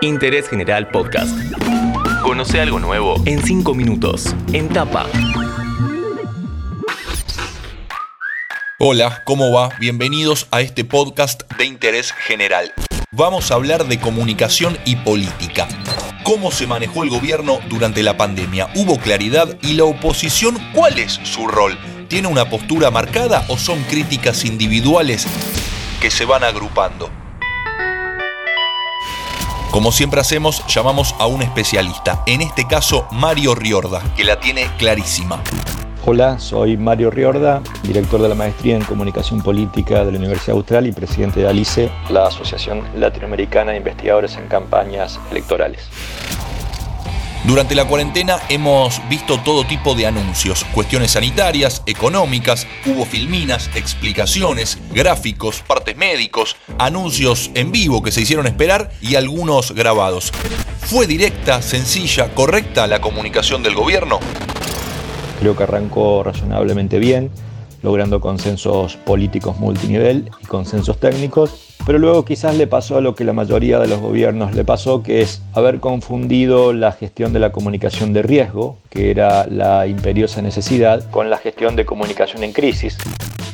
Interés General Podcast. Conoce algo nuevo en 5 minutos. En tapa. Hola, ¿cómo va? Bienvenidos a este podcast de interés general. Vamos a hablar de comunicación y política. ¿Cómo se manejó el gobierno durante la pandemia? ¿Hubo claridad? ¿Y la oposición cuál es su rol? ¿Tiene una postura marcada o son críticas individuales que se van agrupando? Como siempre hacemos, llamamos a un especialista, en este caso Mario Riorda, que la tiene clarísima. Hola, soy Mario Riorda, director de la maestría en comunicación política de la Universidad Austral y presidente de ALICE, la Asociación Latinoamericana de Investigadores en Campañas Electorales. Durante la cuarentena hemos visto todo tipo de anuncios, cuestiones sanitarias, económicas, hubo filminas, explicaciones, gráficos, partes médicos, anuncios en vivo que se hicieron esperar y algunos grabados. ¿Fue directa, sencilla, correcta la comunicación del gobierno? Creo que arrancó razonablemente bien, logrando consensos políticos multinivel y consensos técnicos pero luego quizás le pasó a lo que la mayoría de los gobiernos le pasó, que es haber confundido la gestión de la comunicación de riesgo, que era la imperiosa necesidad, con la gestión de comunicación en crisis.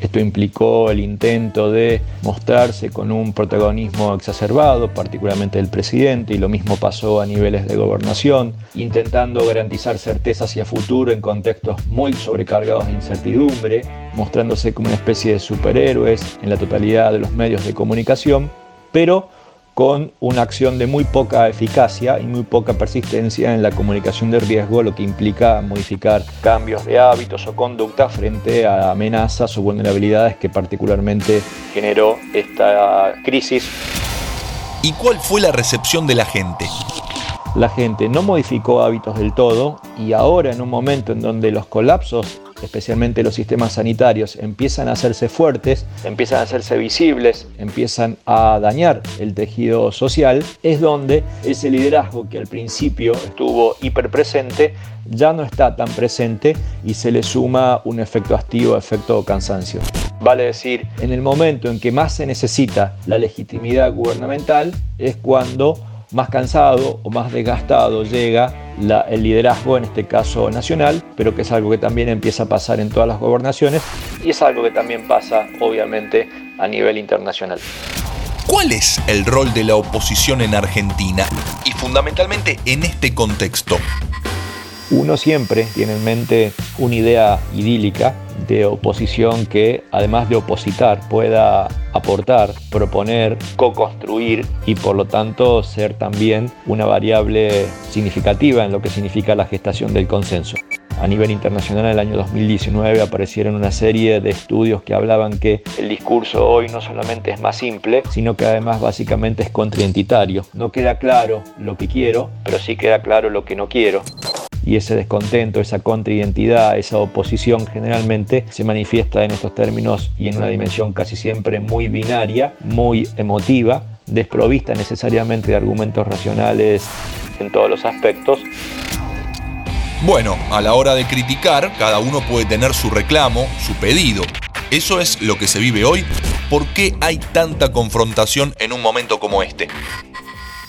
Esto implicó el intento de mostrarse con un protagonismo exacerbado, particularmente del presidente, y lo mismo pasó a niveles de gobernación, intentando garantizar certeza hacia futuro en contextos muy sobrecargados de incertidumbre, mostrándose como una especie de superhéroes en la totalidad de los medios de comunicación, pero con una acción de muy poca eficacia y muy poca persistencia en la comunicación de riesgo, lo que implica modificar cambios de hábitos o conducta frente a amenazas o vulnerabilidades que particularmente generó esta crisis. ¿Y cuál fue la recepción de la gente? La gente no modificó hábitos del todo y ahora en un momento en donde los colapsos especialmente los sistemas sanitarios, empiezan a hacerse fuertes, empiezan a hacerse visibles, empiezan a dañar el tejido social, es donde ese liderazgo que al principio estuvo hiperpresente ya no está tan presente y se le suma un efecto activo, efecto cansancio. Vale decir, en el momento en que más se necesita la legitimidad gubernamental es cuando más cansado o más desgastado llega el liderazgo, en este caso nacional, pero que es algo que también empieza a pasar en todas las gobernaciones y es algo que también pasa obviamente a nivel internacional. ¿Cuál es el rol de la oposición en Argentina y fundamentalmente en este contexto? Uno siempre tiene en mente una idea idílica de oposición que, además de opositar, pueda aportar, proponer, co-construir y por lo tanto ser también una variable significativa en lo que significa la gestación del consenso. A nivel internacional, en el año 2019 aparecieron una serie de estudios que hablaban que el discurso hoy no solamente es más simple, sino que además básicamente es contraidentitario. No queda claro lo que quiero, pero sí queda claro lo que no quiero y ese descontento, esa contraidentidad, esa oposición generalmente se manifiesta en estos términos y en una dimensión casi siempre muy binaria, muy emotiva, desprovista necesariamente de argumentos racionales en todos los aspectos. Bueno, a la hora de criticar, cada uno puede tener su reclamo, su pedido. Eso es lo que se vive hoy. ¿Por qué hay tanta confrontación en un momento como este?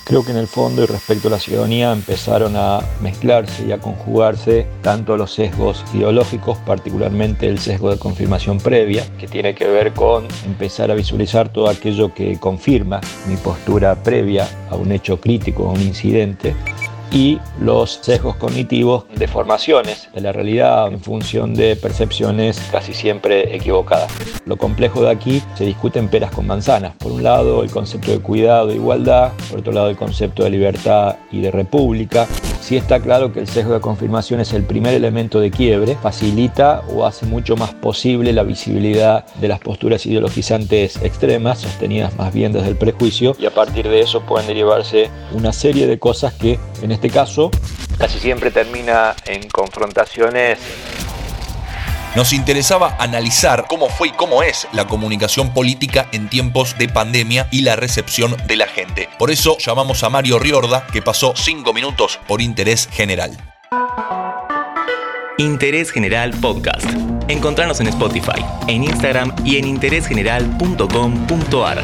Creo que en el fondo y respecto a la ciudadanía empezaron a mezclarse y a conjugarse tanto los sesgos ideológicos, particularmente el sesgo de confirmación previa, que tiene que ver con empezar a visualizar todo aquello que confirma mi postura previa a un hecho crítico, a un incidente, y los sesgos cognitivos, deformaciones de la realidad en función de percepciones casi siempre equivocadas. Lo complejo de aquí se discute en peras con manzanas. Por un lado el concepto de cuidado e igualdad, por otro lado el concepto de libertad y de república, Sí está claro que el sesgo de confirmación es el primer elemento de quiebre, facilita o hace mucho más posible la visibilidad de las posturas ideologizantes extremas, sostenidas más bien desde el prejuicio, y a partir de eso pueden derivarse una serie de cosas que en este caso casi siempre termina en confrontaciones nos interesaba analizar cómo fue y cómo es la comunicación política en tiempos de pandemia y la recepción de la gente. Por eso llamamos a Mario Riorda, que pasó cinco minutos por Interés General. Interés General Podcast. Encontrarnos en Spotify, en Instagram y en interésgeneral.com.ar.